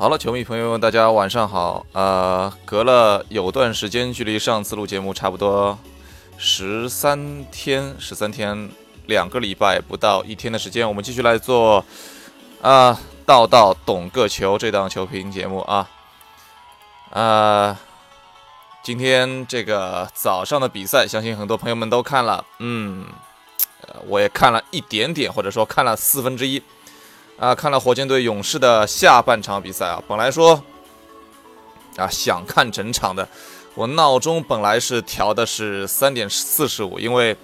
好了，球迷朋友们，大家晚上好。呃，隔了有段时间，距离上次录节目差不多十三天，十三天，两个礼拜不到一天的时间，我们继续来做啊，道道懂个球这档球评节目啊。啊，今天这个早上的比赛，相信很多朋友们都看了，嗯，我也看了一点点，或者说看了四分之一。啊，看了火箭队勇士的下半场比赛啊，本来说啊想看整场的，我闹钟本来是调的是三点四十五，因为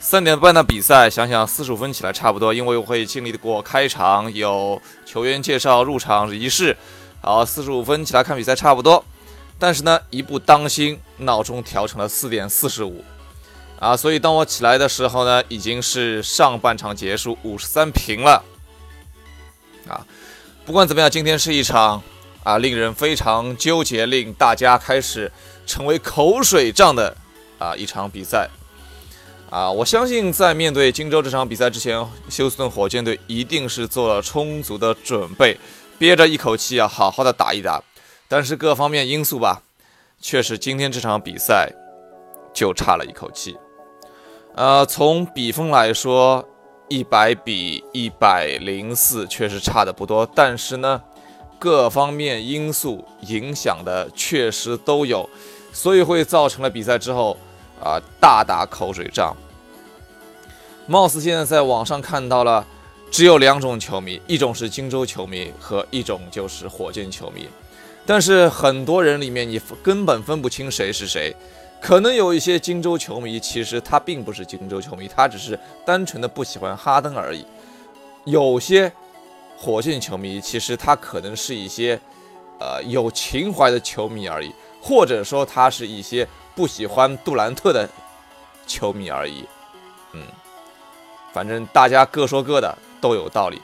三点半的比赛，想想四十五分起来差不多，因为我会经历过开场，有球员介绍入场仪式，好，四十五分起来看比赛差不多，但是呢，一不当心，闹钟调成了四点四十五，啊，所以当我起来的时候呢，已经是上半场结束，五十三平了。啊，不管怎么样，今天是一场啊令人非常纠结、令大家开始成为口水仗的啊一场比赛。啊，我相信在面对荆州这场比赛之前，休斯顿火箭队一定是做了充足的准备，憋着一口气啊，好好的打一打。但是各方面因素吧，确实今天这场比赛就差了一口气。呃，从比分来说。一百比一百零四，确实差的不多，但是呢，各方面因素影响的确实都有，所以会造成了比赛之后啊大打口水仗。貌似现在在网上看到了，只有两种球迷，一种是荆州球迷和一种就是火箭球迷，但是很多人里面你根本分不清谁是谁。可能有一些荆州球迷，其实他并不是荆州球迷，他只是单纯的不喜欢哈登而已。有些火箭球迷，其实他可能是一些呃有情怀的球迷而已，或者说他是一些不喜欢杜兰特的球迷而已。嗯，反正大家各说各的，都有道理。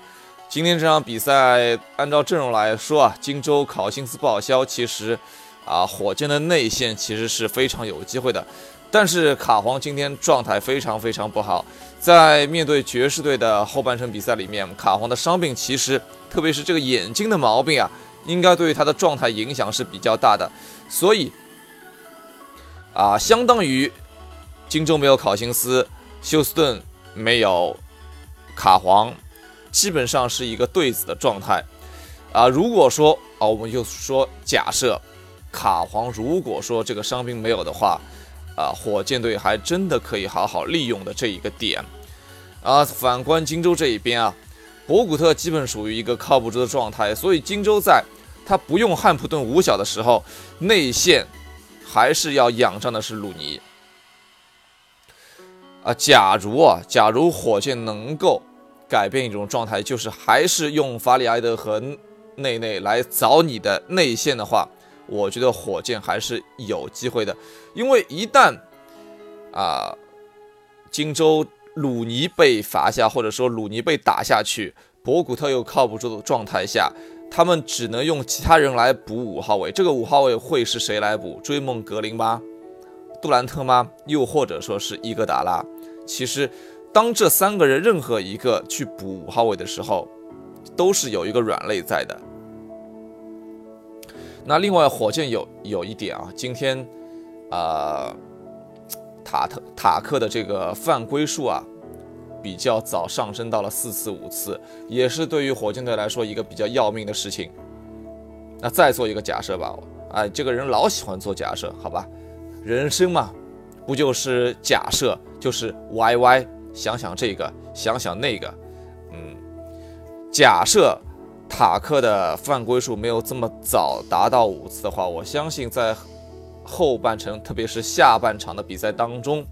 今天这场比赛，按照阵容来说啊，荆州考辛斯报销，其实。啊，火箭的内线其实是非常有机会的，但是卡皇今天状态非常非常不好，在面对爵士队的后半程比赛里面，卡皇的伤病其实，特别是这个眼睛的毛病啊，应该对于他的状态影响是比较大的，所以啊，相当于荆州没有考辛斯，休斯顿没有卡皇，基本上是一个对子的状态啊。如果说啊，我们就说假设。卡皇如果说这个伤兵没有的话，啊，火箭队还真的可以好好利用的这一个点，啊，反观荆州这一边啊，博古特基本属于一个靠不住的状态，所以荆州在他不用汉普顿五小的时候，内线还是要仰仗的是鲁尼，啊，假如啊，假如火箭能够改变一种状态，就是还是用法里埃德和内内来找你的内线的话。我觉得火箭还是有机会的，因为一旦啊，荆州鲁尼被罚下，或者说鲁尼被打下去，博古特又靠不住的状态下，他们只能用其他人来补五号位。这个五号位会是谁来补？追梦格林吗？杜兰特吗？又或者说是伊戈达拉？其实，当这三个人任何一个去补五号位的时候，都是有一个软肋在的。那另外，火箭有有一点啊，今天，呃，塔特塔克的这个犯规数啊，比较早上升到了四次五次，也是对于火箭队来说一个比较要命的事情。那再做一个假设吧，哎，这个人老喜欢做假设，好吧？人生嘛，不就是假设，就是歪歪，想想这个，想想那个，嗯，假设。塔克的犯规数没有这么早达到五次的话，我相信在后半程，特别是下半场的比赛当中，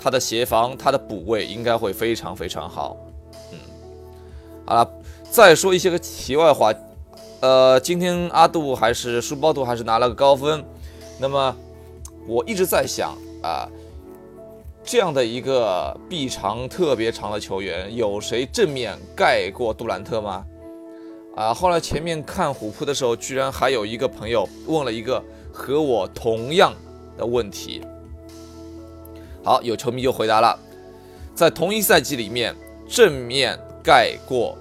他的协防、他的补位应该会非常非常好。嗯，好了，再说一些个题外话，呃，今天阿杜还是书包杜还是拿了个高分。那么我一直在想啊，这样的一个臂长特别长的球员，有谁正面盖过杜兰特吗？啊！后来前面看虎扑的时候，居然还有一个朋友问了一个和我同样的问题。好，有球迷就回答了，在同一赛季里面，正面盖过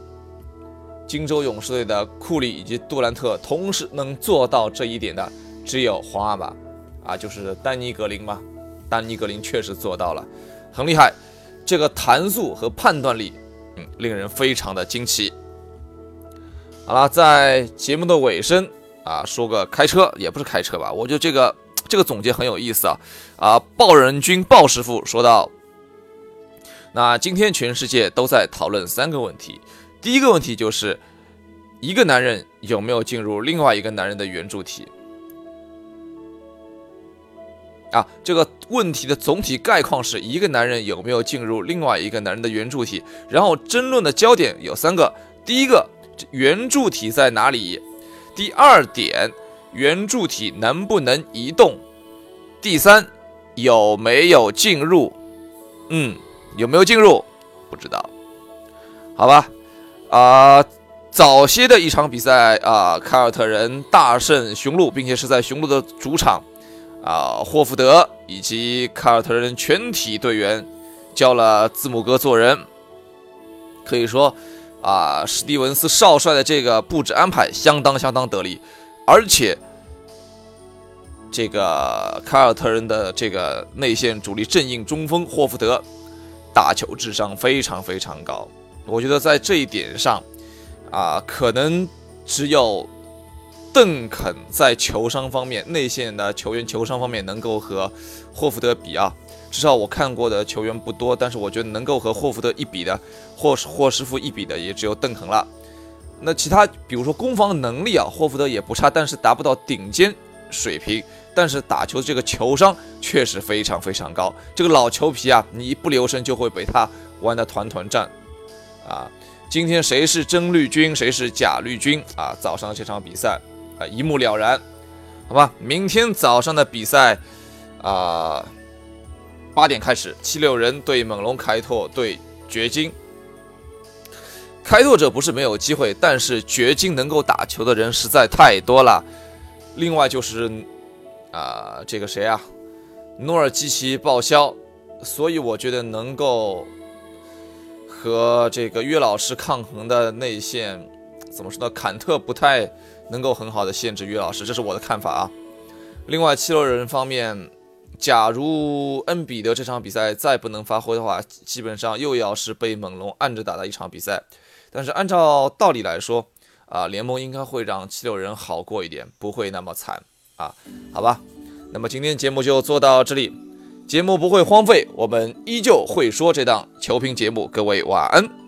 金州勇士队的库里以及杜兰特同时能做到这一点的，只有皇阿玛，啊，就是丹尼格林嘛。丹尼格林确实做到了，很厉害。这个弹速和判断力，嗯，令人非常的惊奇。好了，在节目的尾声啊，说个开车也不是开车吧，我觉得这个这个总结很有意思啊。啊，鲍人君鲍师傅说道，那今天全世界都在讨论三个问题。第一个问题就是，一个男人有没有进入另外一个男人的圆柱体？啊，这个问题的总体概况是一个男人有没有进入另外一个男人的圆柱体？然后争论的焦点有三个：第一个，圆柱体在哪里？第二点，圆柱体能不能移动？第三，有没有进入？嗯，有没有进入？不知道。好吧。啊，早些的一场比赛啊，凯尔特人大胜雄鹿，并且是在雄鹿的主场啊，霍福德以及凯尔特人全体队员教了字母哥做人，可以说啊，史蒂文斯少帅的这个布置安排相当相当得力，而且这个凯尔特人的这个内线主力正印中锋霍福德打球智商非常非常高。我觉得在这一点上，啊，可能只有邓肯在球商方面，内线的球员球商方面能够和霍福德比啊。至少我看过的球员不多，但是我觉得能够和霍福德一比的，霍霍师傅一比的，也只有邓肯了。那其他，比如说攻防能力啊，霍福德也不差，但是达不到顶尖水平。但是打球这个球商确实非常非常高。这个老球皮啊，你一不留神就会被他玩得团团转。啊，今天谁是真绿军，谁是假绿军啊？早上这场比赛啊，一目了然，好吧？明天早上的比赛啊，八点开始，七六人对猛龙，开拓对掘金。开拓者不是没有机会，但是掘金能够打球的人实在太多了。另外就是啊，这个谁啊，努尔基奇报销，所以我觉得能够。和这个约老师抗衡的内线，怎么说呢？坎特不太能够很好的限制约老师，这是我的看法啊。另外，七六人方面，假如恩比德这场比赛再不能发挥的话，基本上又要是被猛龙按着打的一场比赛。但是按照道理来说，啊，联盟应该会让七六人好过一点，不会那么惨啊。好吧，那么今天节目就做到这里。节目不会荒废，我们依旧会说这档球评节目。各位晚安。